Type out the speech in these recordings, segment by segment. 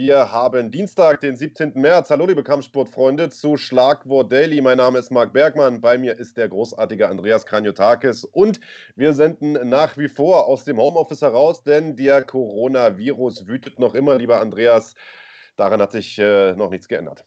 Wir haben Dienstag, den 17. März. Hallo, liebe Kampfsportfreunde, zu Schlagwort Daily. Mein Name ist Marc Bergmann. Bei mir ist der großartige Andreas Kranjotakis. Und wir senden nach wie vor aus dem Homeoffice heraus, denn der Coronavirus wütet noch immer, lieber Andreas. Daran hat sich äh, noch nichts geändert.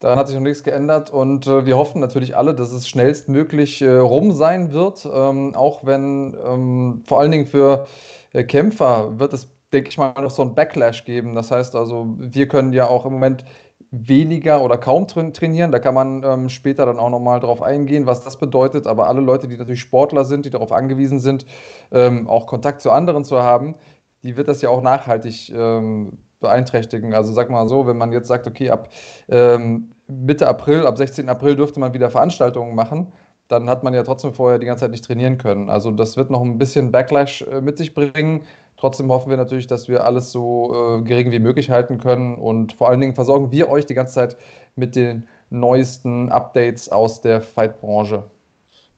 Daran hat sich noch nichts geändert und äh, wir hoffen natürlich alle, dass es schnellstmöglich äh, rum sein wird. Ähm, auch wenn ähm, vor allen Dingen für äh, Kämpfer wird es, denke ich mal, noch so ein Backlash geben. Das heißt also, wir können ja auch im Moment weniger oder kaum trainieren. Da kann man ähm, später dann auch nochmal drauf eingehen, was das bedeutet. Aber alle Leute, die natürlich Sportler sind, die darauf angewiesen sind, ähm, auch Kontakt zu anderen zu haben, die wird das ja auch nachhaltig ähm, beeinträchtigen. Also sag mal so, wenn man jetzt sagt, okay, ab ähm, Mitte April, ab 16. April dürfte man wieder Veranstaltungen machen, dann hat man ja trotzdem vorher die ganze Zeit nicht trainieren können. Also das wird noch ein bisschen Backlash äh, mit sich bringen. Trotzdem hoffen wir natürlich, dass wir alles so äh, gering wie möglich halten können und vor allen Dingen versorgen wir euch die ganze Zeit mit den neuesten Updates aus der Fight-Branche.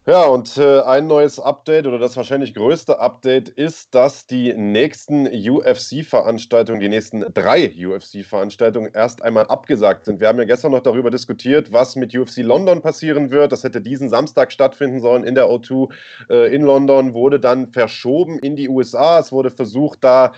Ja, und äh, ein neues Update oder das wahrscheinlich größte Update ist, dass die nächsten UFC-Veranstaltungen, die nächsten drei UFC-Veranstaltungen erst einmal abgesagt sind. Wir haben ja gestern noch darüber diskutiert, was mit UFC London passieren wird. Das hätte diesen Samstag stattfinden sollen in der O2 äh, in London, wurde dann verschoben in die USA. Es wurde versucht, da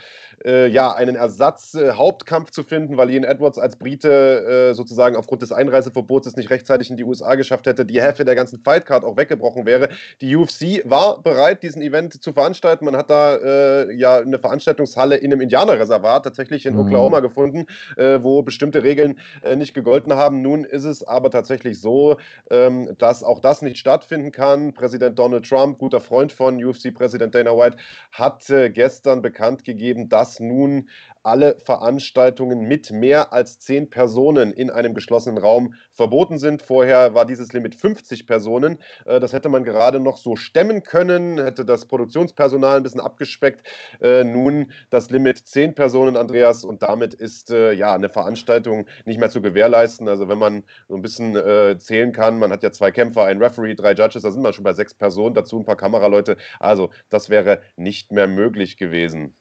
äh, ja einen Ersatz-Hauptkampf zu finden, weil Ian Edwards als Brite äh, sozusagen aufgrund des Einreiseverbots es nicht rechtzeitig in die USA geschafft hätte, die Hälfte der ganzen Fightcard auch weggebrochen gesprochen wäre. Die UFC war bereit, diesen Event zu veranstalten. Man hat da äh, ja eine Veranstaltungshalle in einem Indianerreservat tatsächlich in mhm. Oklahoma gefunden, äh, wo bestimmte Regeln äh, nicht gegolten haben. Nun ist es aber tatsächlich so, ähm, dass auch das nicht stattfinden kann. Präsident Donald Trump, guter Freund von UFC-Präsident Dana White, hat äh, gestern bekannt gegeben, dass nun alle Veranstaltungen mit mehr als zehn Personen in einem geschlossenen Raum verboten sind. Vorher war dieses Limit 50 Personen. Äh, das hätte man gerade noch so stemmen können, hätte das Produktionspersonal ein bisschen abgespeckt. Äh, nun das Limit zehn Personen, Andreas, und damit ist äh, ja eine Veranstaltung nicht mehr zu gewährleisten. Also wenn man so ein bisschen zählen kann, man hat ja zwei Kämpfer, ein Referee, drei Judges, da sind wir schon bei sechs Personen, dazu ein paar Kameraleute. Also das wäre nicht mehr möglich gewesen.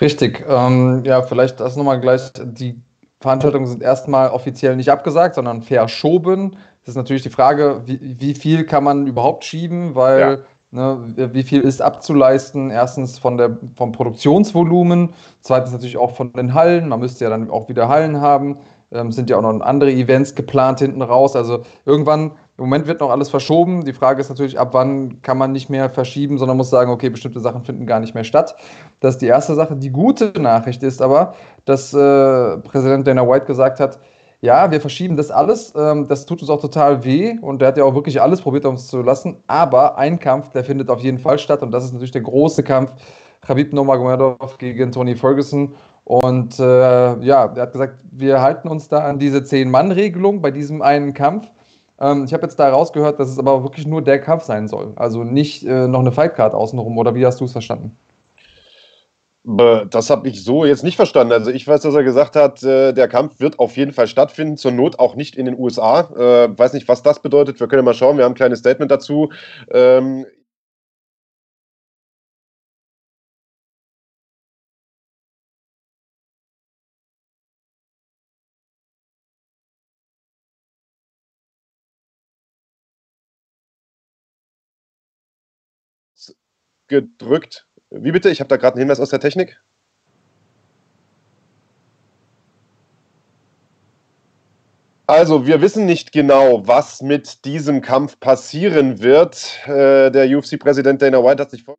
Richtig. Ähm, ja, vielleicht das nochmal gleich. Die Veranstaltungen sind erstmal offiziell nicht abgesagt, sondern verschoben. Das ist natürlich die Frage, wie, wie viel kann man überhaupt schieben, weil ja. ne, wie viel ist abzuleisten? Erstens von der, vom Produktionsvolumen, zweitens natürlich auch von den Hallen. Man müsste ja dann auch wieder Hallen haben. Ähm, sind ja auch noch andere Events geplant hinten raus. Also irgendwann im Moment wird noch alles verschoben. Die Frage ist natürlich, ab wann kann man nicht mehr verschieben, sondern muss sagen, okay, bestimmte Sachen finden gar nicht mehr statt. Das ist die erste Sache. Die gute Nachricht ist aber, dass äh, Präsident Dana White gesagt hat, ja, wir verschieben das alles. Ähm, das tut uns auch total weh und der hat ja auch wirklich alles probiert, uns zu lassen. Aber ein Kampf, der findet auf jeden Fall statt und das ist natürlich der große Kampf Khabib Nurmagomedov gegen Tony Ferguson. Und äh, ja, er hat gesagt, wir halten uns da an diese Zehn-Mann-Regelung bei diesem einen Kampf. Ähm, ich habe jetzt da rausgehört, dass es aber wirklich nur der Kampf sein soll. Also nicht äh, noch eine Fightcard außenrum. Oder wie hast du es verstanden? Das habe ich so jetzt nicht verstanden. Also ich weiß, dass er gesagt hat, äh, der Kampf wird auf jeden Fall stattfinden, zur Not auch nicht in den USA. Äh, weiß nicht, was das bedeutet. Wir können ja mal schauen. Wir haben ein kleines Statement dazu. Ähm, gedrückt. Wie bitte? Ich habe da gerade einen Hinweis aus der Technik. Also, wir wissen nicht genau, was mit diesem Kampf passieren wird. Äh, der UFC-Präsident Dana White hat sich vor.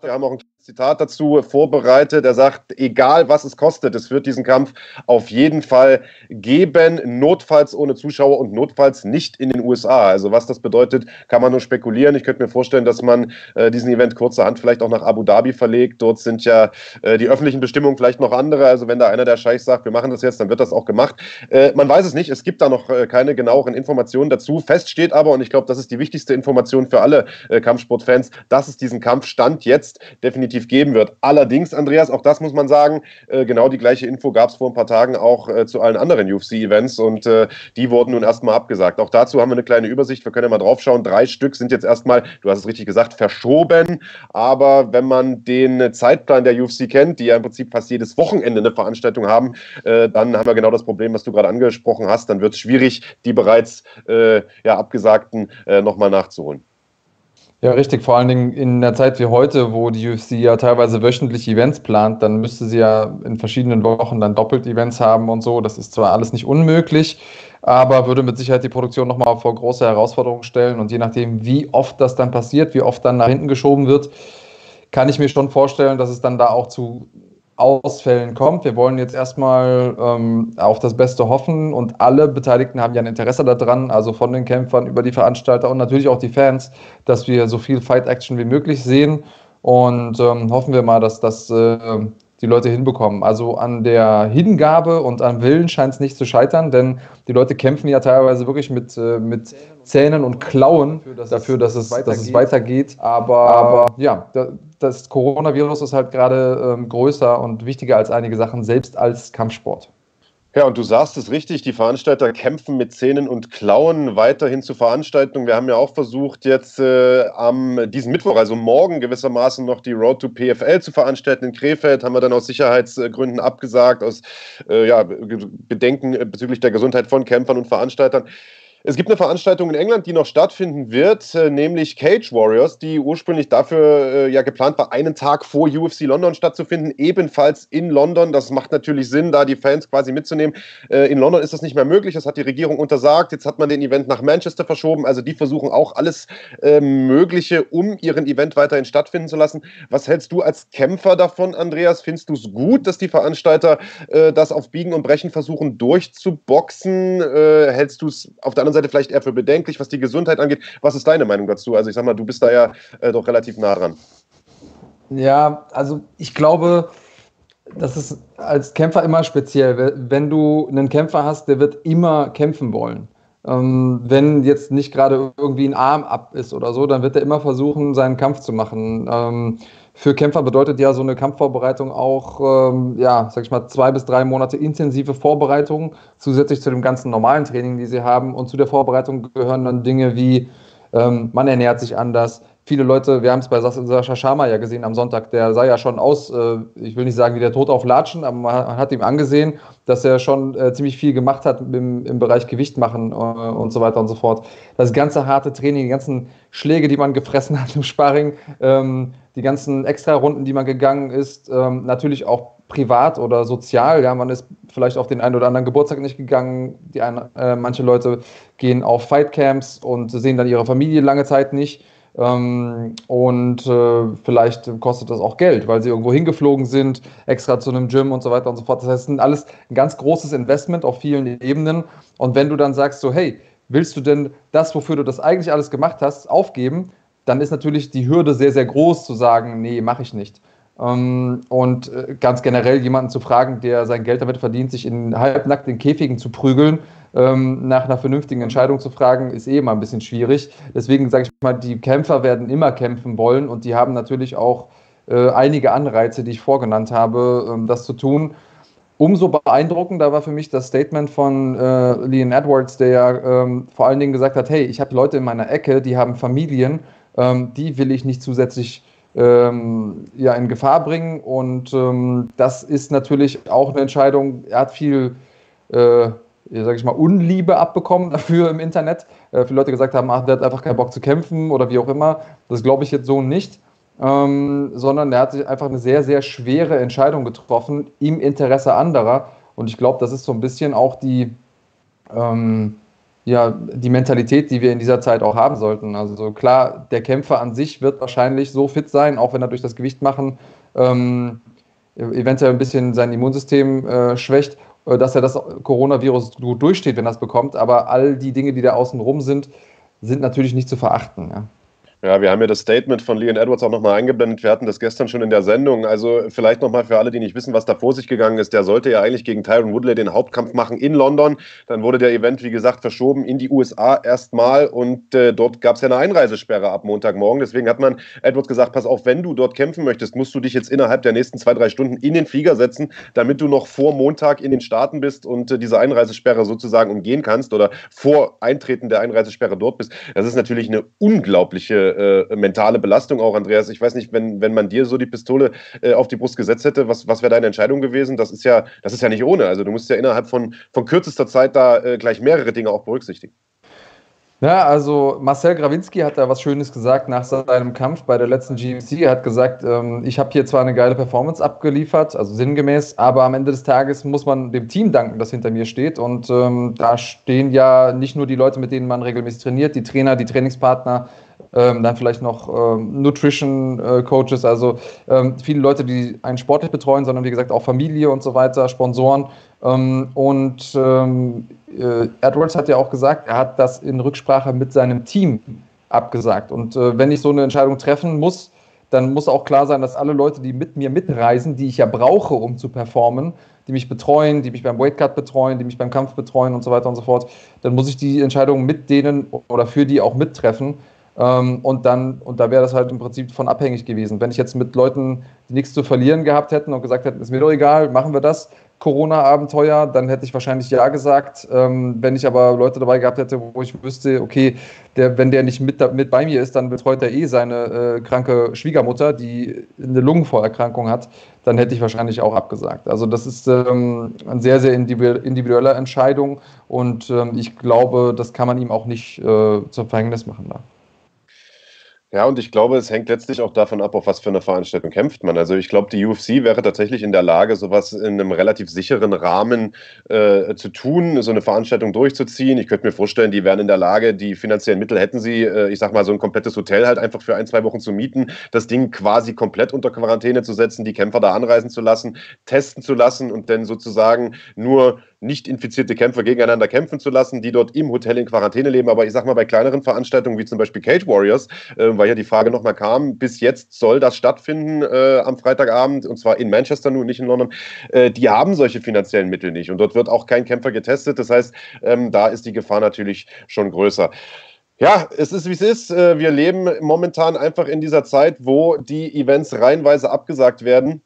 Wir haben auch ein Zitat dazu vorbereitet. Er sagt, egal was es kostet, es wird diesen Kampf auf jeden Fall geben, notfalls ohne Zuschauer und notfalls nicht in den USA. Also was das bedeutet, kann man nur spekulieren. Ich könnte mir vorstellen, dass man äh, diesen Event kurzerhand vielleicht auch nach Abu Dhabi verlegt. Dort sind ja äh, die öffentlichen Bestimmungen vielleicht noch andere. Also wenn da einer der Scheichs sagt, wir machen das jetzt, dann wird das auch gemacht. Äh, man weiß es nicht. Es gibt da noch äh, keine genaueren Informationen dazu. Fest steht aber, und ich glaube, das ist die wichtigste Information für alle äh, Kampfsportfans, dass es diesen Kampf Stand jetzt definitiv definitiv geben wird. Allerdings, Andreas, auch das muss man sagen, äh, genau die gleiche Info gab es vor ein paar Tagen auch äh, zu allen anderen UFC-Events und äh, die wurden nun erstmal abgesagt. Auch dazu haben wir eine kleine Übersicht. Wir können ja mal drauf schauen. Drei Stück sind jetzt erstmal, du hast es richtig gesagt, verschoben. Aber wenn man den Zeitplan der UFC kennt, die ja im Prinzip fast jedes Wochenende eine Veranstaltung haben, äh, dann haben wir genau das Problem, was du gerade angesprochen hast. Dann wird es schwierig, die bereits äh, ja, abgesagten äh, nochmal nachzuholen. Ja, richtig. Vor allen Dingen in der Zeit wie heute, wo die UFC ja teilweise wöchentlich Events plant, dann müsste sie ja in verschiedenen Wochen dann doppelt Events haben und so. Das ist zwar alles nicht unmöglich, aber würde mit Sicherheit die Produktion nochmal vor große Herausforderungen stellen. Und je nachdem, wie oft das dann passiert, wie oft dann nach hinten geschoben wird, kann ich mir schon vorstellen, dass es dann da auch zu Ausfällen kommt. Wir wollen jetzt erstmal ähm, auf das Beste hoffen und alle Beteiligten haben ja ein Interesse daran, also von den Kämpfern über die Veranstalter und natürlich auch die Fans, dass wir so viel Fight-Action wie möglich sehen und ähm, hoffen wir mal, dass das äh, die Leute hinbekommen. Also an der Hingabe und am Willen scheint es nicht zu scheitern, denn die Leute kämpfen ja teilweise wirklich mit, äh, mit Zähnen und Klauen dafür, dass es, dass es weitergeht. Aber, aber ja, das Coronavirus ist halt gerade ähm, größer und wichtiger als einige Sachen, selbst als Kampfsport. Ja, und du sagst es richtig, die Veranstalter kämpfen mit Zähnen und Klauen weiterhin zu Veranstaltungen. Wir haben ja auch versucht, jetzt äh, am diesen Mittwoch, also morgen gewissermaßen noch die Road to PFL zu veranstalten in Krefeld, haben wir dann aus Sicherheitsgründen abgesagt, aus äh, ja, Bedenken bezüglich der Gesundheit von Kämpfern und Veranstaltern. Es gibt eine Veranstaltung in England, die noch stattfinden wird, äh, nämlich Cage Warriors, die ursprünglich dafür äh, ja geplant war, einen Tag vor UFC London stattzufinden, ebenfalls in London. Das macht natürlich Sinn, da die Fans quasi mitzunehmen. Äh, in London ist das nicht mehr möglich, das hat die Regierung untersagt. Jetzt hat man den Event nach Manchester verschoben. Also die versuchen auch alles äh, Mögliche, um ihren Event weiterhin stattfinden zu lassen. Was hältst du als Kämpfer davon, Andreas? Findest du es gut, dass die Veranstalter das auf Biegen und Brechen versuchen durchzuboxen? Hältst du es auf der anderen Seite vielleicht eher für bedenklich, was die Gesundheit angeht. Was ist deine Meinung dazu? Also ich sag mal, du bist da ja äh, doch relativ nah dran. Ja, also ich glaube, das ist als Kämpfer immer speziell. Wenn du einen Kämpfer hast, der wird immer kämpfen wollen. Ähm, wenn jetzt nicht gerade irgendwie ein Arm ab ist oder so, dann wird er immer versuchen, seinen Kampf zu machen. Ähm, für Kämpfer bedeutet ja so eine Kampfvorbereitung auch, ähm, ja, sag ich mal, zwei bis drei Monate intensive Vorbereitung, zusätzlich zu dem ganzen normalen Training, die sie haben. Und zu der Vorbereitung gehören dann Dinge wie, ähm, man ernährt sich anders, viele Leute, wir haben es bei Sascha Sharma ja gesehen am Sonntag, der sah ja schon aus, äh, ich will nicht sagen wie der Tod auf Latschen, aber man hat ihm angesehen, dass er schon äh, ziemlich viel gemacht hat im, im Bereich Gewicht machen äh, und so weiter und so fort. Das ganze harte Training, die ganzen Schläge, die man gefressen hat im Sparring, ähm, die ganzen Extra-Runden, die man gegangen ist, ähm, natürlich auch privat oder sozial. Ja, man ist vielleicht auf den einen oder anderen Geburtstag nicht gegangen. Die ein, äh, manche Leute gehen auf Fightcamps und sehen dann ihre Familie lange Zeit nicht. Ähm, und äh, vielleicht kostet das auch Geld, weil sie irgendwo hingeflogen sind, extra zu einem Gym und so weiter und so fort. Das heißt, es ist alles ein ganz großes Investment auf vielen Ebenen. Und wenn du dann sagst, so, hey, willst du denn das, wofür du das eigentlich alles gemacht hast, aufgeben, dann ist natürlich die Hürde sehr, sehr groß zu sagen, nee, mache ich nicht. Ähm, und äh, ganz generell jemanden zu fragen, der sein Geld damit verdient, sich in halbnackten Käfigen zu prügeln, ähm, nach einer vernünftigen Entscheidung zu fragen, ist eh immer ein bisschen schwierig. Deswegen sage ich mal, die Kämpfer werden immer kämpfen wollen und die haben natürlich auch äh, einige Anreize, die ich vorgenannt habe, ähm, das zu tun. Umso beeindruckender war für mich das Statement von äh, Leon Edwards, der ja ähm, vor allen Dingen gesagt hat, hey, ich habe Leute in meiner Ecke, die haben Familien, ähm, die will ich nicht zusätzlich ähm, ja, in Gefahr bringen. Und ähm, das ist natürlich auch eine Entscheidung. Er hat viel, äh, sage ich mal, Unliebe abbekommen dafür im Internet. Äh, viele Leute gesagt haben, ach, der hat einfach keinen Bock zu kämpfen oder wie auch immer. Das glaube ich jetzt so nicht. Ähm, sondern er hat sich einfach eine sehr, sehr schwere Entscheidung getroffen im Interesse anderer. Und ich glaube, das ist so ein bisschen auch die, ähm, ja, die Mentalität, die wir in dieser Zeit auch haben sollten. Also klar, der Kämpfer an sich wird wahrscheinlich so fit sein, auch wenn er durch das Gewicht machen ähm, eventuell ein bisschen sein Immunsystem äh, schwächt, äh, dass er das Coronavirus gut durchsteht, wenn er es bekommt. Aber all die Dinge, die da außen rum sind, sind natürlich nicht zu verachten. Ja. Ja, wir haben ja das Statement von Leon Edwards auch nochmal eingeblendet. Wir hatten das gestern schon in der Sendung. Also vielleicht nochmal für alle, die nicht wissen, was da vor sich gegangen ist. Der sollte ja eigentlich gegen Tyron Woodley den Hauptkampf machen in London. Dann wurde der Event, wie gesagt, verschoben in die USA erstmal und äh, dort gab es ja eine Einreisesperre ab Montagmorgen. Deswegen hat man Edwards gesagt, pass auf, wenn du dort kämpfen möchtest, musst du dich jetzt innerhalb der nächsten zwei, drei Stunden in den Flieger setzen, damit du noch vor Montag in den Staaten bist und äh, diese Einreisesperre sozusagen umgehen kannst oder vor Eintreten der Einreisesperre dort bist. Das ist natürlich eine unglaubliche äh, mentale Belastung auch, Andreas. Ich weiß nicht, wenn, wenn man dir so die Pistole äh, auf die Brust gesetzt hätte, was, was wäre deine Entscheidung gewesen? Das ist ja, das ist ja nicht ohne. Also du musst ja innerhalb von, von kürzester Zeit da äh, gleich mehrere Dinge auch berücksichtigen. Ja, also Marcel Grawinski hat da was Schönes gesagt nach seinem Kampf bei der letzten GMC. Er hat gesagt, ähm, ich habe hier zwar eine geile Performance abgeliefert, also sinngemäß, aber am Ende des Tages muss man dem Team danken, das hinter mir steht. Und ähm, da stehen ja nicht nur die Leute, mit denen man regelmäßig trainiert, die Trainer, die Trainingspartner, ähm, dann vielleicht noch ähm, Nutrition-Coaches, äh, also ähm, viele Leute, die einen sportlich betreuen, sondern wie gesagt auch Familie und so weiter, Sponsoren. Ähm, und ähm, äh, Edwards hat ja auch gesagt, er hat das in Rücksprache mit seinem Team abgesagt. Und äh, wenn ich so eine Entscheidung treffen muss, dann muss auch klar sein, dass alle Leute, die mit mir mitreisen, die ich ja brauche, um zu performen, die mich betreuen, die mich beim Weightcut betreuen, die mich beim Kampf betreuen und so weiter und so fort, dann muss ich die Entscheidung mit denen oder für die auch mittreffen. Ähm, und dann, und da wäre das halt im Prinzip von abhängig gewesen. Wenn ich jetzt mit Leuten, die nichts zu verlieren gehabt hätten und gesagt hätten, ist mir doch egal, machen wir das, Corona-Abenteuer, dann hätte ich wahrscheinlich ja gesagt. Ähm, wenn ich aber Leute dabei gehabt hätte, wo ich wüsste, okay, der, wenn der nicht mit, mit bei mir ist, dann betreut er eh seine äh, kranke Schwiegermutter, die eine Lungenvorerkrankung hat, dann hätte ich wahrscheinlich auch abgesagt. Also das ist ähm, eine sehr, sehr individuelle Entscheidung und ähm, ich glaube, das kann man ihm auch nicht äh, zum Verhängnis machen. Da. Ja, und ich glaube, es hängt letztlich auch davon ab, auf was für eine Veranstaltung kämpft man. Also ich glaube, die UFC wäre tatsächlich in der Lage, sowas in einem relativ sicheren Rahmen äh, zu tun, so eine Veranstaltung durchzuziehen. Ich könnte mir vorstellen, die wären in der Lage, die finanziellen Mittel hätten sie, äh, ich sag mal, so ein komplettes Hotel halt einfach für ein, zwei Wochen zu mieten, das Ding quasi komplett unter Quarantäne zu setzen, die Kämpfer da anreisen zu lassen, testen zu lassen und dann sozusagen nur nicht infizierte Kämpfer gegeneinander kämpfen zu lassen, die dort im Hotel in Quarantäne leben. Aber ich sag mal, bei kleineren Veranstaltungen wie zum Beispiel Cage Warriors, äh, weil ja die Frage nochmal kam, bis jetzt soll das stattfinden äh, am Freitagabend und zwar in Manchester nur, nicht in London. Äh, die haben solche finanziellen Mittel nicht und dort wird auch kein Kämpfer getestet. Das heißt, ähm, da ist die Gefahr natürlich schon größer. Ja, es ist wie es ist. Äh, wir leben momentan einfach in dieser Zeit, wo die Events reihenweise abgesagt werden.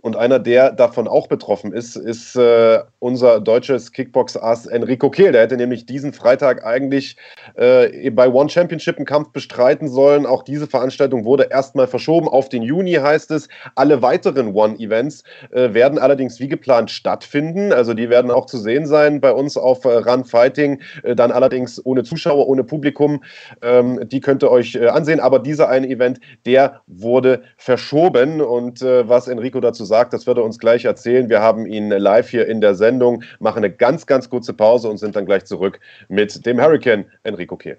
Und einer, der davon auch betroffen ist, ist äh, unser deutsches Kickbox-Ass Enrico Kehl. Der hätte nämlich diesen Freitag eigentlich äh, bei One Championship einen Kampf bestreiten sollen. Auch diese Veranstaltung wurde erstmal verschoben auf den Juni, heißt es. Alle weiteren One-Events äh, werden allerdings wie geplant stattfinden. Also die werden auch zu sehen sein bei uns auf äh, Run Fighting. Äh, dann allerdings ohne Zuschauer, ohne Publikum. Ähm, die könnt ihr euch äh, ansehen. Aber dieser eine Event, der wurde verschoben. Und was Enrico dazu sagt, sagt, das wird er uns gleich erzählen. Wir haben ihn live hier in der Sendung, machen eine ganz, ganz kurze Pause und sind dann gleich zurück mit dem Hurricane Enrico Kehl.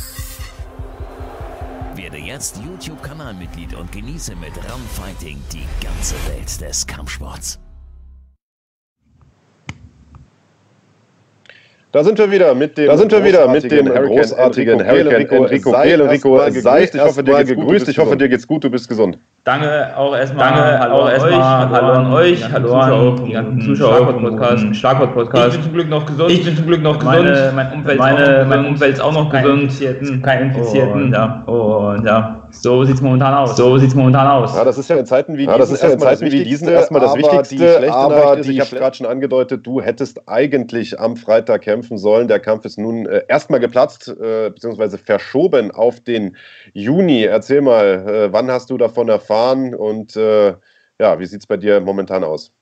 Werde jetzt YouTube-Kanalmitglied und genieße mit Run Fighting die ganze Welt des Kampfsports. Da sind wir wieder mit dem, da sind wir wieder mit dem großartigen Hurricane Enrico Kehl. Enrico, sei ich hoffe, dir geht's gut. Ich hoffe, dir geht's gut. Du bist gesund. Danke auch erstmal. Danke hallo auch erstmal. Hallo an euch. Hallo an die ganzen Zuschauer Podcast. Schlagwort Podcast. Ich bin zum Glück noch gesund. Ich bin zum Glück noch gesund. Meine, mein Umfeld, meine, mein Umfeld ist auch noch gesund. Kein Infizierten. Kein Infizierten. Und, ja. Und ja. So sieht es momentan aus. So sieht momentan aus. Ja, das ist ja in Zeiten wie ja, diesen, ja Zeiten wie diesen erstmal das Wichtigste. Die schlechte aber ist, ich habe gerade schon angedeutet, du hättest eigentlich am Freitag kämpfen sollen. Der Kampf ist nun äh, erstmal geplatzt, äh, beziehungsweise verschoben auf den Juni. Erzähl mal, äh, wann hast du davon erfahren und äh, ja, wie sieht es bei dir momentan aus?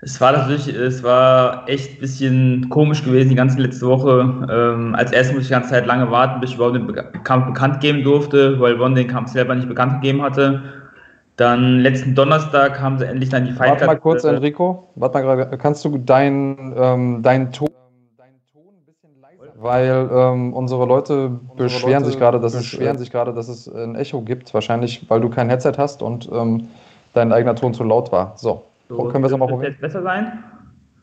Es war natürlich, es war echt ein bisschen komisch gewesen die ganze letzte Woche. Ähm, als erstes musste ich die ganze Zeit lange warten, bis ich überhaupt den Be Kampf bekannt geben durfte, weil Ron den Kampf selber nicht bekannt gegeben hatte. Dann letzten Donnerstag haben sie endlich dann die Fight Warte mal kurz, äh, Enrico. Warte mal gerade. Kannst du deinen ähm, dein Ton, dein Ton ein bisschen leiser, weil ähm, unsere Leute unsere beschweren Leute sich gerade, dass beschweren es sich gerade, dass es ein Echo gibt. Wahrscheinlich, weil du kein Headset hast und ähm, dein eigener Ton zu laut war. So. So, Können wir es nochmal probieren? besser sein?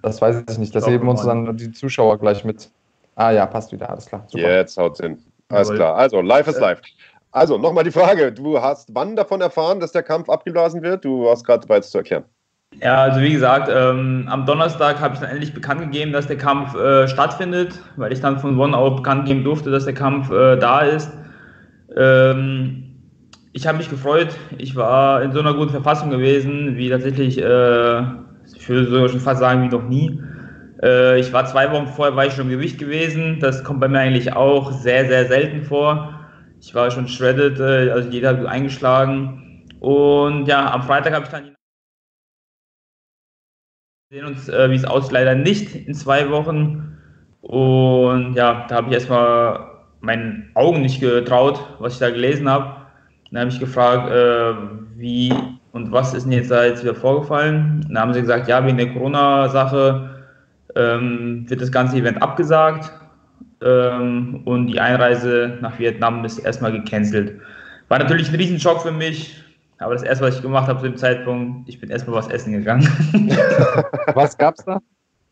Das weiß ich nicht. Das heben uns dann die Zuschauer gleich mit. Ah ja, passt wieder. Alles klar. Super. Jetzt haut's hin. Alles Jawohl. klar. Also, live ist live. Also, nochmal die Frage. Du hast wann davon erfahren, dass der Kampf abgeblasen wird? Du warst gerade dabei, es zu erklären. Ja, also wie gesagt, ähm, am Donnerstag habe ich dann endlich bekannt gegeben, dass der Kampf äh, stattfindet, weil ich dann von One auch bekannt geben durfte, dass der Kampf äh, da ist. Ähm, ich habe mich gefreut. Ich war in so einer guten Verfassung gewesen, wie tatsächlich, äh, ich würde schon fast sagen, wie noch nie. Äh, ich war zwei Wochen vorher, war ich schon im Gewicht gewesen. Das kommt bei mir eigentlich auch sehr, sehr selten vor. Ich war schon shredded, äh, also jeder hat eingeschlagen. Und ja, am Freitag habe ich dann wir sehen uns, äh, wie es aussieht, leider nicht in zwei Wochen. Und ja, da habe ich erstmal meinen Augen nicht getraut, was ich da gelesen habe. Dann habe ich gefragt, äh, wie und was ist denn jetzt da jetzt wieder vorgefallen? Dann haben sie gesagt, ja, wegen der Corona-Sache ähm, wird das ganze Event abgesagt ähm, und die Einreise nach Vietnam ist erstmal gecancelt. War natürlich ein Riesenschock für mich, aber das erste, was ich gemacht habe zu dem Zeitpunkt, ich bin erstmal was essen gegangen. was gab's da?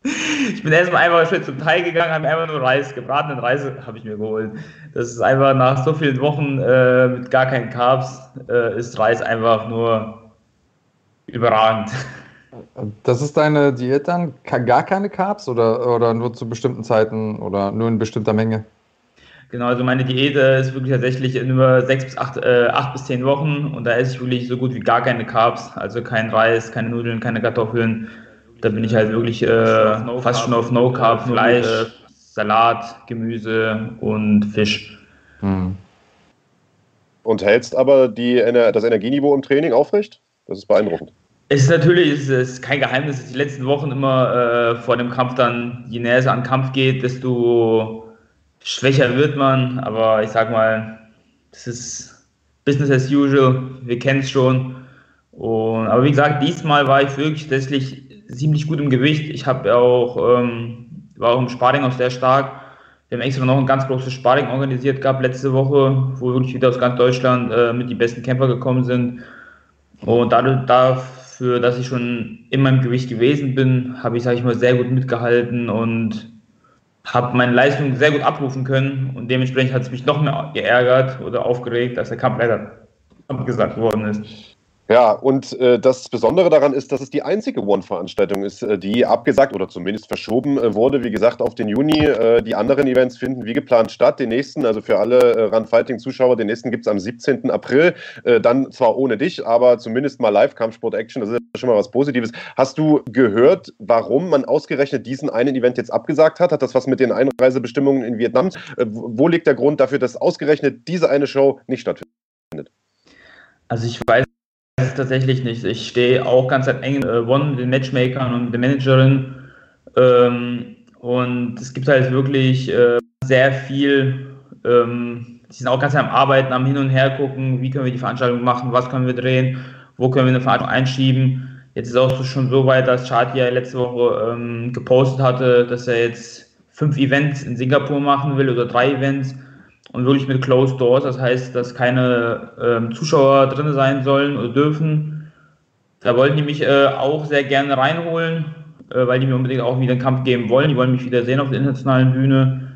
Ich bin erstmal einfach schön zum Teil gegangen, habe einfach nur Reis, gebratenen Reis habe ich mir geholt. Das ist einfach nach so vielen Wochen äh, mit gar keinen Carbs, äh, ist Reis einfach nur überragend. Das ist deine Diät dann? Gar keine Carbs oder, oder nur zu bestimmten Zeiten oder nur in bestimmter Menge? Genau, also meine Diät äh, ist wirklich tatsächlich in über sechs bis acht, äh, acht bis zehn Wochen und da esse ich wirklich so gut wie gar keine Carbs, also kein Reis, keine Nudeln, keine Kartoffeln, da bin ich halt wirklich äh, fast schon auf No Carb, Fleisch, äh, Salat, Gemüse und Fisch. Hm. Und hältst aber die, das Energieniveau im Training aufrecht? Das ist beeindruckend. Es ist natürlich, es ist kein Geheimnis, dass die letzten Wochen immer äh, vor dem Kampf dann, je näher es an Kampf geht, desto schwächer wird man. Aber ich sag mal, das ist Business as usual. Wir kennen es schon. Und, aber wie gesagt, diesmal war ich wirklich tatsächlich ziemlich gut im Gewicht. Ich habe auch, ähm, war auch im Sparring auch sehr stark. Wir haben extra noch ein ganz großes Sparring organisiert gehabt letzte Woche, wo wirklich wieder aus ganz Deutschland äh, mit die besten Kämpfer gekommen sind. Und dadurch, dafür, dass ich schon in meinem Gewicht gewesen bin, habe ich, sage ich mal, sehr gut mitgehalten und habe meine Leistung sehr gut abrufen können. Und dementsprechend hat es mich noch mehr geärgert oder aufgeregt, dass der Kampf leider abgesagt worden ist. Ja, und äh, das Besondere daran ist, dass es die einzige One-Veranstaltung ist, äh, die abgesagt oder zumindest verschoben äh, wurde. Wie gesagt, auf den Juni. Äh, die anderen Events finden wie geplant statt. Den nächsten, also für alle äh, Run-Fighting-Zuschauer, den nächsten gibt es am 17. April. Äh, dann zwar ohne dich, aber zumindest mal Live-Kampfsport-Action. Das ist schon mal was Positives. Hast du gehört, warum man ausgerechnet diesen einen Event jetzt abgesagt hat? Hat das was mit den Einreisebestimmungen in Vietnam? wo liegt der Grund dafür, dass ausgerechnet diese eine Show nicht stattfindet? Also ich weiß tatsächlich nicht. Ich stehe auch ganz eng mit äh, One, den Matchmakern und der Managerin. Ähm, und es gibt halt wirklich äh, sehr viel, ähm, die sind auch ganz am Arbeiten, am Hin und Her gucken, wie können wir die Veranstaltung machen, was können wir drehen, wo können wir eine Veranstaltung einschieben. Jetzt ist auch schon so weit, dass Chart ja letzte Woche ähm, gepostet hatte, dass er jetzt fünf Events in Singapur machen will oder drei Events und wirklich mit Closed Doors, das heißt, dass keine ähm, Zuschauer drin sein sollen oder dürfen. Da wollten die mich äh, auch sehr gerne reinholen, äh, weil die mir unbedingt auch wieder einen Kampf geben wollen. Die wollen mich wieder sehen auf der internationalen Bühne.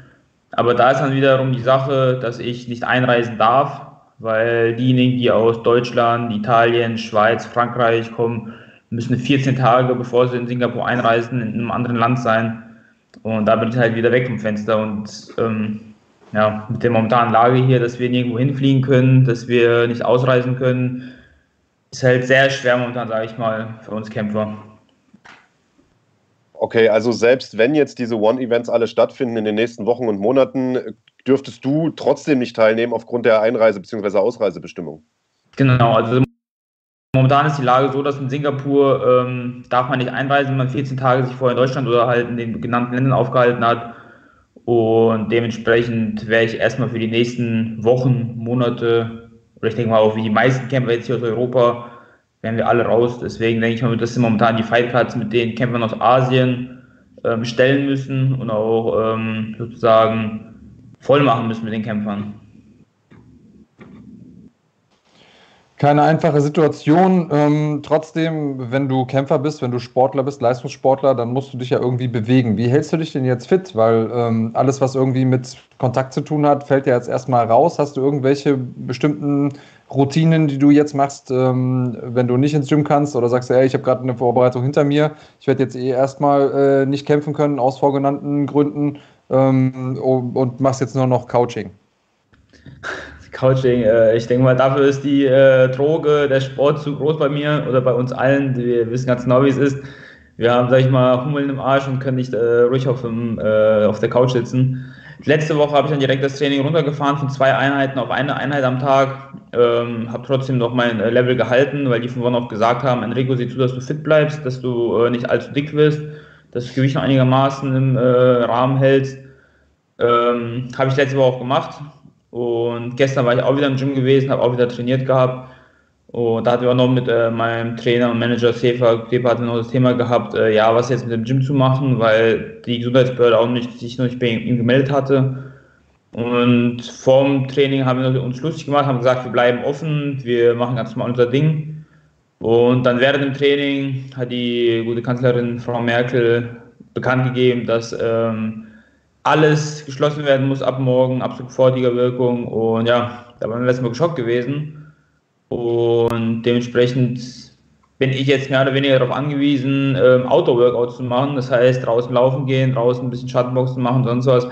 Aber da ist dann wiederum die Sache, dass ich nicht einreisen darf, weil diejenigen, die aus Deutschland, Italien, Schweiz, Frankreich kommen, müssen 14 Tage, bevor sie in Singapur einreisen, in einem anderen Land sein. Und da bin ich halt wieder weg vom Fenster. Und ähm, ja, mit der momentanen Lage hier, dass wir nirgendwo hinfliegen können, dass wir nicht ausreisen können, ist halt sehr schwer momentan, sage ich mal, für uns Kämpfer. Okay, also selbst wenn jetzt diese One-Events alle stattfinden in den nächsten Wochen und Monaten, dürftest du trotzdem nicht teilnehmen aufgrund der Einreise- bzw. Ausreisebestimmung. Genau, also momentan ist die Lage so, dass in Singapur ähm, darf man nicht einreisen, wenn man 14 Tage sich vorher in Deutschland oder halt in den genannten Ländern aufgehalten hat. Und dementsprechend wäre ich erstmal für die nächsten Wochen, Monate, oder ich denke mal auch wie die meisten Camper jetzt hier aus Europa, wären wir alle raus. Deswegen denke ich mal, das sind momentan die Fightcards, mit denen Kämpfer aus Asien ähm, stellen müssen und auch ähm, sozusagen voll machen müssen mit den Kämpfern. Keine einfache Situation. Ähm, trotzdem, wenn du Kämpfer bist, wenn du Sportler bist, Leistungssportler, dann musst du dich ja irgendwie bewegen. Wie hältst du dich denn jetzt fit? Weil ähm, alles, was irgendwie mit Kontakt zu tun hat, fällt ja jetzt erstmal raus. Hast du irgendwelche bestimmten Routinen, die du jetzt machst, ähm, wenn du nicht ins Gym kannst oder sagst, ey, ich habe gerade eine Vorbereitung hinter mir, ich werde jetzt eh erstmal äh, nicht kämpfen können aus vorgenannten Gründen ähm, und machst jetzt nur noch Couching? Couching, äh, ich denke mal, dafür ist die äh, Droge, der Sport zu groß bei mir oder bei uns allen. Wir wissen ganz genau, wie es ist. Wir haben, sag ich mal, Hummeln im Arsch und können nicht äh, ruhig auf, dem, äh, auf der Couch sitzen. Letzte Woche habe ich dann direkt das Training runtergefahren von zwei Einheiten auf eine Einheit am Tag. Ähm, habe trotzdem noch mein äh, Level gehalten, weil die von Wochen auch gesagt haben, Enrico, sieh zu, dass du fit bleibst, dass du äh, nicht allzu dick wirst, dass du das Gewicht noch einigermaßen im Rahmen hältst. Ähm, habe ich letzte Woche auch gemacht und gestern war ich auch wieder im Gym gewesen, habe auch wieder trainiert gehabt. Und da hatten wir auch noch mit äh, meinem Trainer und Manager Sefa, Sefa hatten noch das Thema gehabt, äh, ja, was jetzt mit dem Gym zu machen, weil die Gesundheitsbehörde auch nicht, sich noch nicht bei ihm gemeldet hatte. Und vorm Training haben wir uns lustig gemacht, haben gesagt, wir bleiben offen, wir machen ganz normal unser Ding. Und dann während dem Training hat die gute Kanzlerin Frau Merkel bekannt gegeben, dass ähm, alles geschlossen werden muss ab morgen, ab sofortiger Wirkung. Und ja, da waren wir letztes Mal geschockt gewesen. Und dementsprechend bin ich jetzt mehr oder weniger darauf angewiesen, ähm, Outdoor-Workouts zu machen. Das heißt, draußen laufen gehen, draußen ein bisschen Schattenboxen machen, sonst was.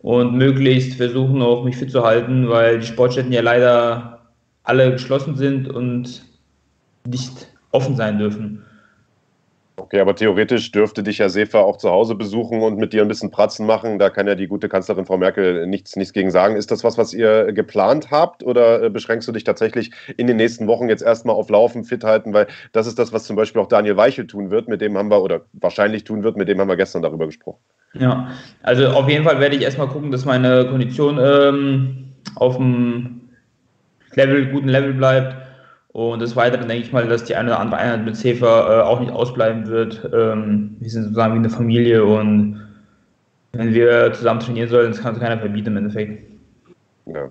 Und möglichst versuchen auch, mich fit zu halten, weil die Sportstätten ja leider alle geschlossen sind und nicht offen sein dürfen. Okay, aber theoretisch dürfte dich ja Sefa auch zu Hause besuchen und mit dir ein bisschen Pratzen machen. Da kann ja die gute Kanzlerin Frau Merkel nichts, nichts gegen sagen. Ist das was, was ihr geplant habt oder äh, beschränkst du dich tatsächlich in den nächsten Wochen jetzt erstmal auf Laufen, fit halten? Weil das ist das, was zum Beispiel auch Daniel Weichel tun wird, mit dem haben wir, oder wahrscheinlich tun wird, mit dem haben wir gestern darüber gesprochen. Ja, also auf jeden Fall werde ich erstmal gucken, dass meine Kondition ähm, auf dem Level, guten Level bleibt und des Weiteren denke ich mal, dass die eine oder andere Einheit mit Sefer äh, auch nicht ausbleiben wird. Ähm, wir sind sozusagen wie eine Familie und wenn wir zusammen trainieren sollen, das kann uns keiner verbieten im Endeffekt. Ja.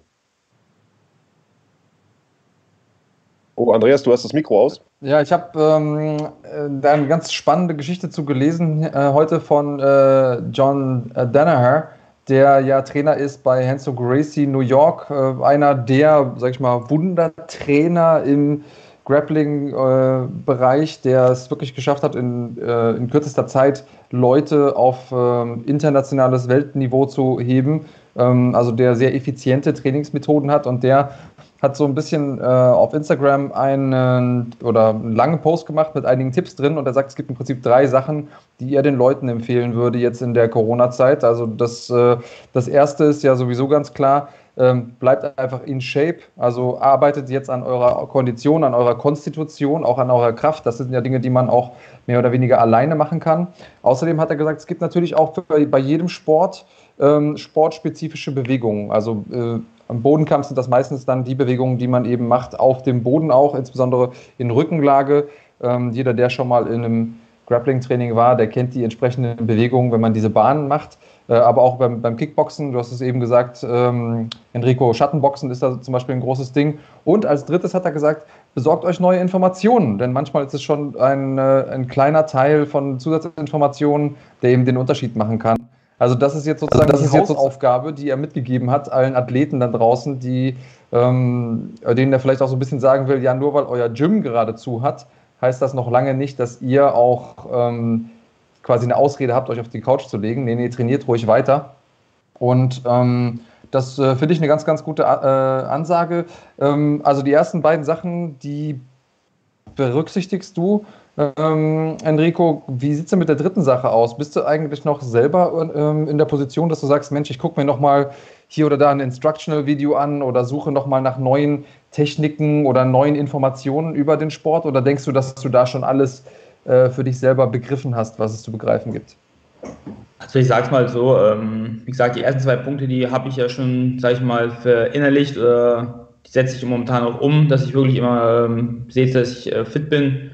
Oh, Andreas, du hast das Mikro aus. Ja, ich habe ähm, da eine ganz spannende Geschichte zu gelesen äh, heute von äh, John Danaher der ja Trainer ist bei Henso Gracie New York, äh, einer der, sag ich mal, Wundertrainer im Grappling-Bereich, äh, der es wirklich geschafft hat, in, äh, in kürzester Zeit Leute auf ähm, internationales Weltniveau zu heben. Ähm, also der sehr effiziente Trainingsmethoden hat und der hat so ein bisschen äh, auf Instagram einen oder einen langen Post gemacht mit einigen Tipps drin und er sagt, es gibt im Prinzip drei Sachen, die er den Leuten empfehlen würde jetzt in der Corona-Zeit. Also das, äh, das erste ist ja sowieso ganz klar, ähm, bleibt einfach in Shape, also arbeitet jetzt an eurer Kondition, an eurer Konstitution, auch an eurer Kraft. Das sind ja Dinge, die man auch mehr oder weniger alleine machen kann. Außerdem hat er gesagt, es gibt natürlich auch bei jedem Sport ähm, sportspezifische Bewegungen. Also äh, am Bodenkampf sind das meistens dann die Bewegungen, die man eben macht, auf dem Boden auch, insbesondere in Rückenlage. Ähm, jeder, der schon mal in einem Grappling-Training war, der kennt die entsprechenden Bewegungen, wenn man diese Bahnen macht. Äh, aber auch beim, beim, Kickboxen, du hast es eben gesagt, ähm, Enrico, Schattenboxen ist da zum Beispiel ein großes Ding. Und als drittes hat er gesagt, besorgt euch neue Informationen, denn manchmal ist es schon ein, äh, ein kleiner Teil von Zusatzinformationen, der eben den Unterschied machen kann. Also das ist jetzt sozusagen also das die Hausaufgabe, die er mitgegeben hat, allen Athleten da draußen, die, ähm, denen er vielleicht auch so ein bisschen sagen will, ja, nur weil euer Gym gerade zu hat, heißt das noch lange nicht, dass ihr auch ähm, quasi eine Ausrede habt, euch auf die Couch zu legen. Nee, nee, trainiert ruhig weiter. Und ähm, Das äh, finde ich eine ganz, ganz gute äh, Ansage. Ähm, also die ersten beiden Sachen, die berücksichtigst du. Ähm, Enrico, wie sieht es denn mit der dritten Sache aus? Bist du eigentlich noch selber ähm, in der Position, dass du sagst, Mensch, ich gucke mir nochmal hier oder da ein Instructional-Video an oder suche nochmal nach neuen Techniken oder neuen Informationen über den Sport? Oder denkst du, dass du da schon alles äh, für dich selber begriffen hast, was es zu begreifen gibt? Also ich sag's mal so, ähm, wie gesagt, die ersten zwei Punkte, die habe ich ja schon, sag ich mal, verinnerlicht, äh, die setze ich momentan auch um, dass ich wirklich immer ähm, sehe, dass ich äh, fit bin.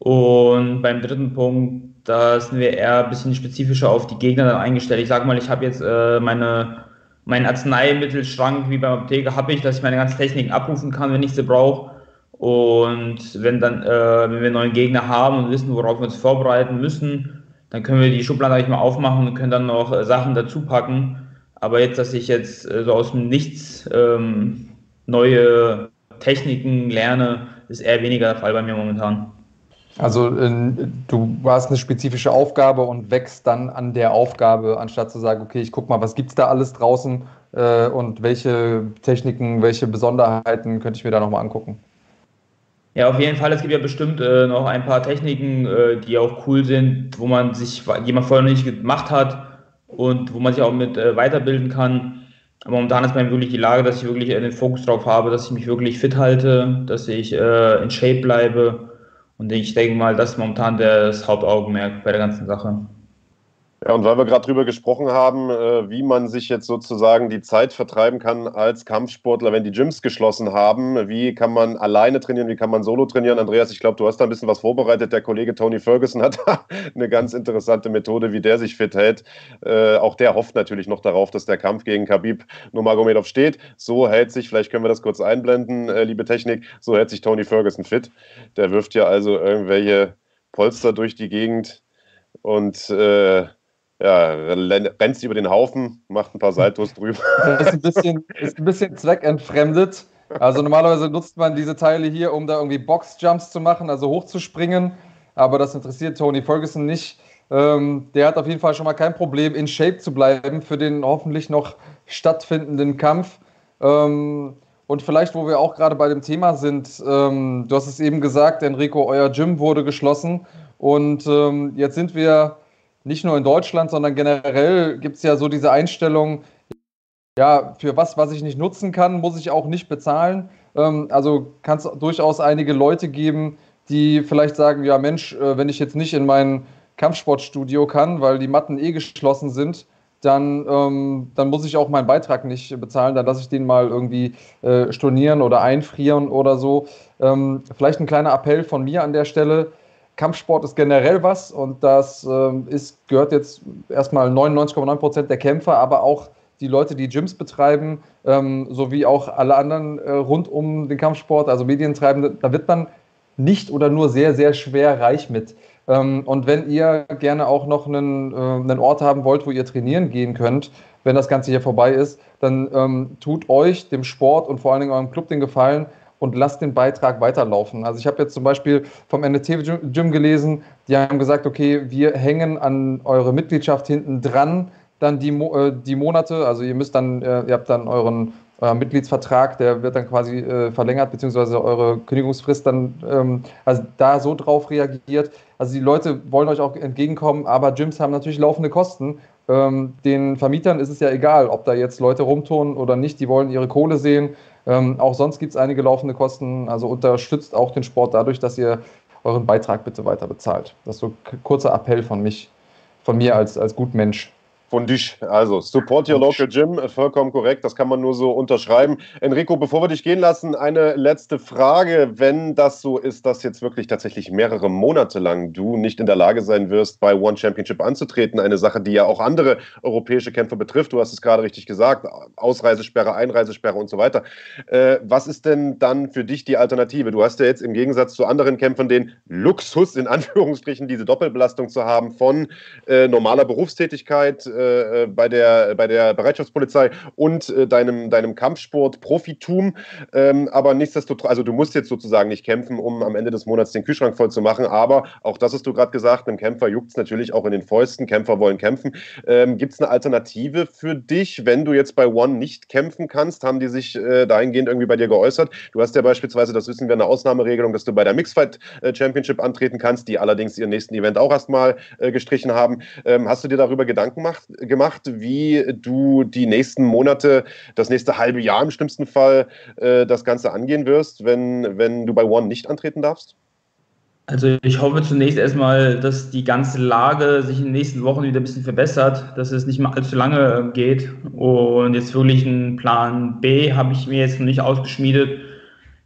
Und beim dritten Punkt, da sind wir eher ein bisschen spezifischer auf die Gegner dann eingestellt. Ich sag mal, ich habe jetzt äh, meine, meinen Arzneimittelschrank wie beim Apotheker habe ich, dass ich meine ganzen Techniken abrufen kann, wenn ich sie brauche. Und wenn dann, äh, wenn wir neuen Gegner haben und wissen, worauf wir uns vorbereiten müssen, dann können wir die Schublade eigentlich mal aufmachen und können dann noch äh, Sachen dazu packen. Aber jetzt, dass ich jetzt äh, so aus dem Nichts ähm, neue Techniken lerne, ist eher weniger der Fall bei mir momentan. Also du hast eine spezifische Aufgabe und wächst dann an der Aufgabe, anstatt zu sagen, okay, ich guck mal, was gibt es da alles draußen äh, und welche Techniken, welche Besonderheiten könnte ich mir da nochmal angucken. Ja, auf jeden Fall. Es gibt ja bestimmt äh, noch ein paar Techniken, äh, die auch cool sind, wo man sich, jemand vorher noch nicht gemacht hat und wo man sich auch mit äh, weiterbilden kann. Aber momentan ist bei mir wirklich die Lage, dass ich wirklich den Fokus drauf habe, dass ich mich wirklich fit halte, dass ich äh, in Shape bleibe. Und ich denke mal, das ist momentan das Hauptaugenmerk bei der ganzen Sache. Ja, und weil wir gerade drüber gesprochen haben, äh, wie man sich jetzt sozusagen die Zeit vertreiben kann als Kampfsportler, wenn die Gyms geschlossen haben, wie kann man alleine trainieren, wie kann man solo trainieren? Andreas, ich glaube, du hast da ein bisschen was vorbereitet. Der Kollege Tony Ferguson hat da eine ganz interessante Methode, wie der sich fit hält. Äh, auch der hofft natürlich noch darauf, dass der Kampf gegen Khabib Nurmagomedov steht. So hält sich, vielleicht können wir das kurz einblenden, äh, liebe Technik, so hält sich Tony Ferguson fit. Der wirft ja also irgendwelche Polster durch die Gegend und äh, ja, rennst über den Haufen, macht ein paar Saltos drüber. Das ist ein bisschen, ist ein bisschen zweckentfremdet. Also normalerweise nutzt man diese Teile hier, um da irgendwie Boxjumps zu machen, also hochzuspringen. Aber das interessiert Tony Ferguson nicht. Ähm, der hat auf jeden Fall schon mal kein Problem, in Shape zu bleiben für den hoffentlich noch stattfindenden Kampf. Ähm, und vielleicht, wo wir auch gerade bei dem Thema sind, ähm, du hast es eben gesagt, Enrico, euer Gym wurde geschlossen. Und ähm, jetzt sind wir nicht nur in Deutschland, sondern generell gibt es ja so diese Einstellung, ja, für was, was ich nicht nutzen kann, muss ich auch nicht bezahlen. Ähm, also kann es durchaus einige Leute geben, die vielleicht sagen, ja Mensch, äh, wenn ich jetzt nicht in mein Kampfsportstudio kann, weil die Matten eh geschlossen sind, dann, ähm, dann muss ich auch meinen Beitrag nicht bezahlen. Dann lasse ich den mal irgendwie äh, stornieren oder einfrieren oder so. Ähm, vielleicht ein kleiner Appell von mir an der Stelle. Kampfsport ist generell was und das ähm, ist, gehört jetzt erstmal 99,9 Prozent der Kämpfer, aber auch die Leute, die Gyms betreiben, ähm, sowie auch alle anderen äh, rund um den Kampfsport, also Medientreibende, da wird man nicht oder nur sehr, sehr schwer reich mit. Ähm, und wenn ihr gerne auch noch einen, äh, einen Ort haben wollt, wo ihr trainieren gehen könnt, wenn das Ganze hier vorbei ist, dann ähm, tut euch, dem Sport und vor allen Dingen eurem Club den Gefallen, und lasst den Beitrag weiterlaufen. Also ich habe jetzt zum Beispiel vom NT Gym gelesen, die haben gesagt, okay, wir hängen an eure Mitgliedschaft hinten dran, dann die, äh, die Monate, also ihr müsst dann, äh, ihr habt dann euren euer Mitgliedsvertrag, der wird dann quasi äh, verlängert, beziehungsweise eure Kündigungsfrist dann, ähm, also da so drauf reagiert. Also die Leute wollen euch auch entgegenkommen, aber Gyms haben natürlich laufende Kosten. Ähm, den Vermietern ist es ja egal, ob da jetzt Leute rumtun oder nicht, die wollen ihre Kohle sehen. Ähm, auch sonst gibt es einige laufende Kosten. Also unterstützt auch den Sport dadurch, dass ihr euren Beitrag bitte weiter bezahlt. Das ist so ein kurzer Appell von mich, von mir als, als Gutmensch. Von dich. Also, support your local gym, vollkommen korrekt, das kann man nur so unterschreiben. Enrico, bevor wir dich gehen lassen, eine letzte Frage. Wenn das so ist, dass jetzt wirklich tatsächlich mehrere Monate lang du nicht in der Lage sein wirst, bei One Championship anzutreten, eine Sache, die ja auch andere europäische Kämpfer betrifft, du hast es gerade richtig gesagt, Ausreisesperre, Einreisesperre und so weiter. Äh, was ist denn dann für dich die Alternative? Du hast ja jetzt im Gegensatz zu anderen Kämpfern den Luxus, in Anführungsstrichen, diese Doppelbelastung zu haben von äh, normaler Berufstätigkeit, äh, bei, der, bei der Bereitschaftspolizei und äh, deinem, deinem Kampfsport-Profitum. Ähm, aber nichtsdestotrotz, also du musst jetzt sozusagen nicht kämpfen, um am Ende des Monats den Kühlschrank voll zu machen. Aber auch das hast du gerade gesagt, einem Kämpfer juckt es natürlich auch in den Fäusten. Kämpfer wollen kämpfen. Ähm, Gibt es eine Alternative für dich, wenn du jetzt bei One nicht kämpfen kannst? Haben die sich äh, dahingehend irgendwie bei dir geäußert? Du hast ja beispielsweise, das wissen wir, eine Ausnahmeregelung, dass du bei der Mixfight äh, Championship antreten kannst, die allerdings ihren nächsten Event auch erstmal äh, gestrichen haben. Ähm, hast du dir darüber Gedanken macht, gemacht, wie du die nächsten Monate, das nächste halbe Jahr im schlimmsten Fall, äh, das Ganze angehen wirst, wenn, wenn du bei One nicht antreten darfst? Also ich hoffe zunächst erstmal, dass die ganze Lage sich in den nächsten Wochen wieder ein bisschen verbessert, dass es nicht mehr allzu lange geht. Und jetzt wirklich einen Plan B habe ich mir jetzt noch nicht ausgeschmiedet.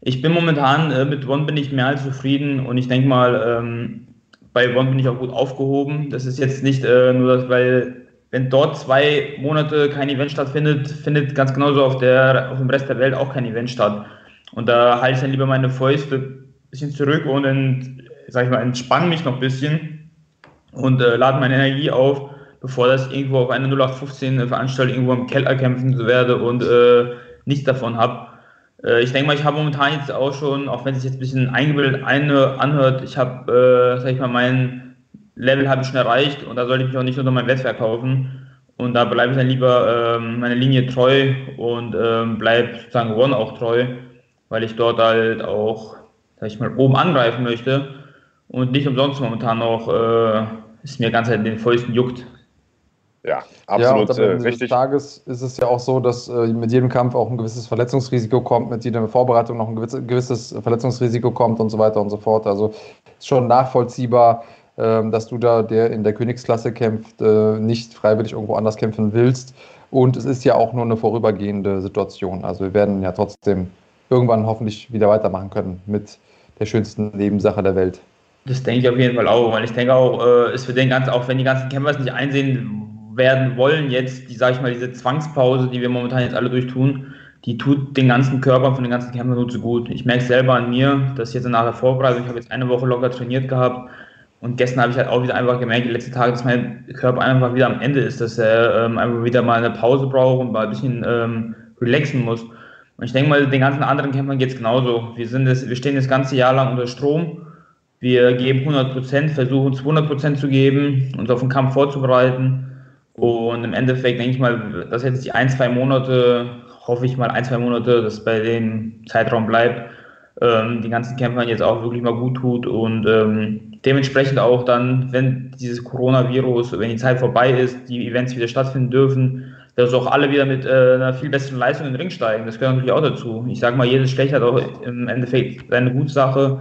Ich bin momentan äh, mit One bin ich mehr als zufrieden und ich denke mal, ähm, bei One bin ich auch gut aufgehoben. Das ist jetzt nicht äh, nur weil wenn dort zwei Monate kein Event stattfindet, findet ganz genauso auf, der, auf dem Rest der Welt auch kein Event statt. Und da halte ich dann lieber meine Fäuste ein bisschen zurück und entspanne mich noch ein bisschen und äh, lade meine Energie auf, bevor das irgendwo auf eine 0815 Veranstaltung irgendwo im Keller kämpfen werde und äh, nichts davon habe. Äh, ich denke mal, ich habe momentan jetzt auch schon, auch wenn es sich jetzt ein bisschen eingebildet anhört, ich habe, äh, sag ich mal, mein Level habe ich schon erreicht und da sollte ich mich auch nicht unter meinem Wert verkaufen. Und da bleibe ich dann lieber ähm, meiner Linie treu und ähm, bleibe sozusagen One auch treu, weil ich dort halt auch, sag ich mal, oben angreifen möchte und nicht umsonst momentan noch äh, es mir ganz halt den Fäusten juckt, ja, absolut ja, Ende richtig. Des Tages ist es ja auch so, dass äh, mit jedem Kampf auch ein gewisses Verletzungsrisiko kommt, mit jeder Vorbereitung noch ein gewisses, gewisses Verletzungsrisiko kommt und so weiter und so fort. Also ist schon nachvollziehbar, äh, dass du da, der in der Königsklasse kämpft, äh, nicht freiwillig irgendwo anders kämpfen willst. Und es ist ja auch nur eine vorübergehende Situation. Also wir werden ja trotzdem irgendwann hoffentlich wieder weitermachen können mit der schönsten Nebensache der Welt. Das denke ich auf jeden Fall auch, weil ich denke auch, äh, es für den ganzen, auch wenn die ganzen Kämpfer es nicht einsehen werden wollen jetzt, die, sage ich mal, diese Zwangspause, die wir momentan jetzt alle durchtun, die tut den ganzen Körper von den ganzen Kämpfern nur zu gut. Ich merke selber an mir, dass jetzt nach der Vorbereitung, ich habe jetzt eine Woche locker trainiert gehabt und gestern habe ich halt auch wieder einfach gemerkt, die letzten Tage, dass mein Körper einfach wieder am Ende ist, dass er ähm, einfach wieder mal eine Pause braucht und mal ein bisschen ähm, relaxen muss. Und ich denke mal, den ganzen anderen Kämpfern geht es genauso. Wir, sind das, wir stehen das ganze Jahr lang unter Strom. Wir geben 100 Prozent, versuchen 200 Prozent zu geben, uns auf den Kampf vorzubereiten. Und im Endeffekt denke ich mal, dass jetzt die ein, zwei Monate, hoffe ich mal ein, zwei Monate, dass bei dem Zeitraum bleibt, ähm, die ganzen Kämpfern jetzt auch wirklich mal gut tut und ähm, dementsprechend auch dann, wenn dieses Coronavirus, wenn die Zeit vorbei ist, die Events wieder stattfinden dürfen, dass auch alle wieder mit äh, einer viel besseren Leistung in den Ring steigen. Das gehört natürlich auch dazu. Ich sage mal, jedes Schlecht hat auch im Endeffekt seine Gutsache.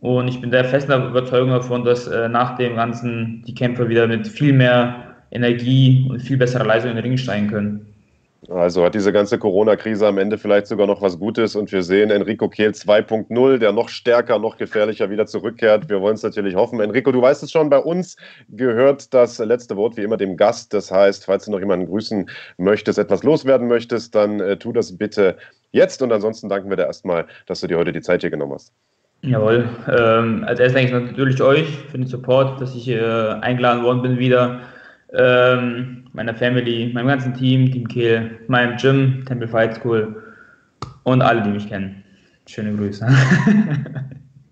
Und ich bin der festen Überzeugung davon, dass äh, nach dem Ganzen die Kämpfer wieder mit viel mehr Energie und viel bessere Leistung in den Ring steigen können. Also hat diese ganze Corona-Krise am Ende vielleicht sogar noch was Gutes und wir sehen Enrico Kehl 2.0, der noch stärker, noch gefährlicher wieder zurückkehrt. Wir wollen es natürlich hoffen. Enrico, du weißt es schon, bei uns gehört das letzte Wort wie immer dem Gast. Das heißt, falls du noch jemanden grüßen möchtest, etwas loswerden möchtest, dann äh, tu das bitte jetzt und ansonsten danken wir dir erstmal, dass du dir heute die Zeit hier genommen hast. Jawohl. Ähm, als erstes denke ich natürlich euch für den Support, dass ich äh, eingeladen worden bin wieder ähm, meiner Family, meinem ganzen Team, Team Kehl, meinem Gym, Temple Fight School und alle, die mich kennen. Schöne Grüße.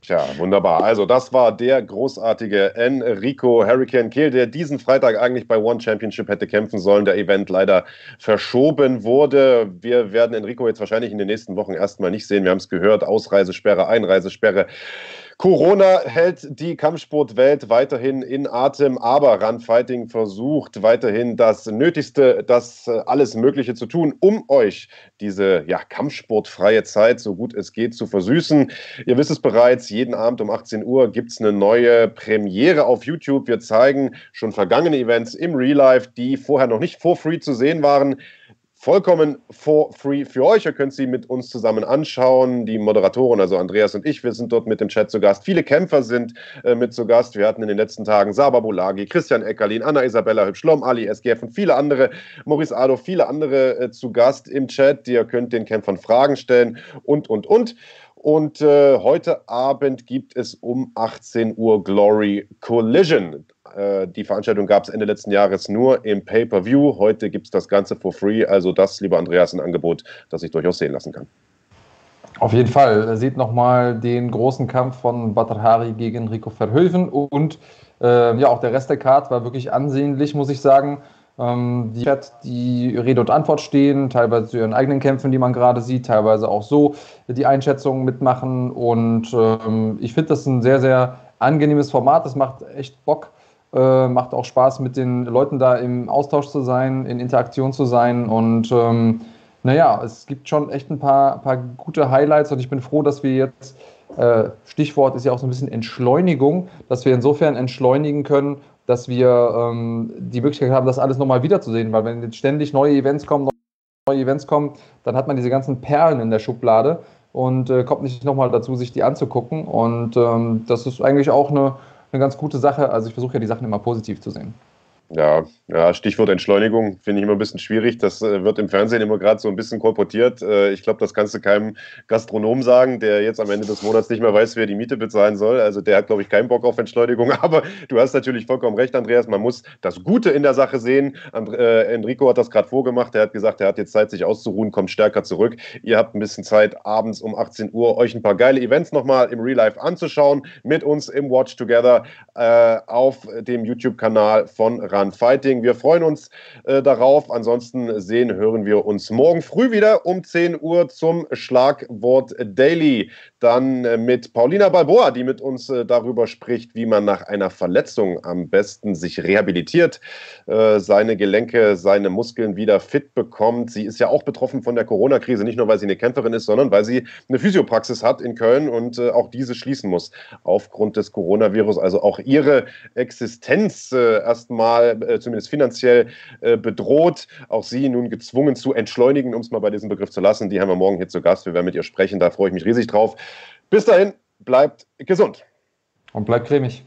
Tja, wunderbar. Also das war der großartige Enrico Hurricane Kehl, der diesen Freitag eigentlich bei One Championship hätte kämpfen sollen. Der Event leider verschoben wurde. Wir werden Enrico jetzt wahrscheinlich in den nächsten Wochen erstmal nicht sehen. Wir haben es gehört. Ausreisesperre, Einreisesperre. Corona hält die Kampfsportwelt weiterhin in Atem, aber Runfighting versucht weiterhin das Nötigste, das äh, alles Mögliche zu tun, um euch diese ja, kampfsportfreie Zeit so gut es geht zu versüßen. Ihr wisst es bereits, jeden Abend um 18 Uhr gibt es eine neue Premiere auf YouTube. Wir zeigen schon vergangene Events im Real Life, die vorher noch nicht for free zu sehen waren vollkommen for free für euch. Ihr könnt sie mit uns zusammen anschauen. Die Moderatoren, also Andreas und ich, wir sind dort mit dem Chat zu Gast. Viele Kämpfer sind äh, mit zu Gast. Wir hatten in den letzten Tagen Saba Bulagi, Christian Eckerlin, Anna-Isabella Hübschlom, Ali SGF und viele andere, Maurice Ado, viele andere äh, zu Gast im Chat. Ihr könnt den Kämpfern Fragen stellen und, und, und. Und äh, heute Abend gibt es um 18 Uhr Glory Collision. Äh, die Veranstaltung gab es Ende letzten Jahres nur im Pay-Per-View. Heute gibt es das Ganze for free. Also das, lieber Andreas, ein Angebot, das ich durchaus sehen lassen kann. Auf jeden Fall. Er sieht nochmal den großen Kampf von Badr Hari gegen Rico Verhöfen und äh, ja, auch der Rest der Card war wirklich ansehnlich, muss ich sagen. Ähm, die hat die Rede und Antwort stehen, teilweise zu ihren eigenen Kämpfen, die man gerade sieht, teilweise auch so die Einschätzungen mitmachen. Und ähm, ich finde das ein sehr, sehr angenehmes Format. Das macht echt Bock. Äh, macht auch Spaß, mit den Leuten da im Austausch zu sein, in Interaktion zu sein. Und ähm, naja, es gibt schon echt ein paar, paar gute Highlights und ich bin froh, dass wir jetzt, äh, Stichwort ist ja auch so ein bisschen Entschleunigung, dass wir insofern entschleunigen können, dass wir ähm, die Möglichkeit haben, das alles nochmal wiederzusehen, weil wenn jetzt ständig neue Events kommen, neue Events kommen, dann hat man diese ganzen Perlen in der Schublade und äh, kommt nicht nochmal dazu, sich die anzugucken. Und ähm, das ist eigentlich auch eine, eine ganz gute Sache. Also ich versuche ja die Sachen immer positiv zu sehen. Ja, ja, Stichwort Entschleunigung finde ich immer ein bisschen schwierig. Das äh, wird im Fernsehen immer gerade so ein bisschen kolportiert. Äh, ich glaube, das kannst du keinem Gastronom sagen, der jetzt am Ende des Monats nicht mehr weiß, wer die Miete bezahlen soll. Also der hat, glaube ich, keinen Bock auf Entschleunigung. Aber du hast natürlich vollkommen recht, Andreas. Man muss das Gute in der Sache sehen. äh, Enrico hat das gerade vorgemacht. Er hat gesagt, er hat jetzt Zeit, sich auszuruhen, kommt stärker zurück. Ihr habt ein bisschen Zeit, abends um 18 Uhr euch ein paar geile Events nochmal im Real Life anzuschauen. Mit uns im Watch Together äh, auf dem YouTube-Kanal von Run Fighting. Wir freuen uns äh, darauf. Ansonsten sehen, hören wir uns morgen früh wieder um 10 Uhr zum Schlagwort Daily. Dann äh, mit Paulina Balboa, die mit uns äh, darüber spricht, wie man nach einer Verletzung am besten sich rehabilitiert, äh, seine Gelenke, seine Muskeln wieder fit bekommt. Sie ist ja auch betroffen von der Corona-Krise, nicht nur weil sie eine Kämpferin ist, sondern weil sie eine Physiopraxis hat in Köln und äh, auch diese schließen muss aufgrund des Coronavirus. Also auch ihre Existenz äh, erstmal äh, zumindest finanziell äh, bedroht. Auch sie nun gezwungen zu entschleunigen, um es mal bei diesem Begriff zu lassen. Die haben wir morgen hier zu Gast. Wir werden mit ihr sprechen. Da freue ich mich riesig drauf. Bis dahin, bleibt gesund. Und bleibt cremig.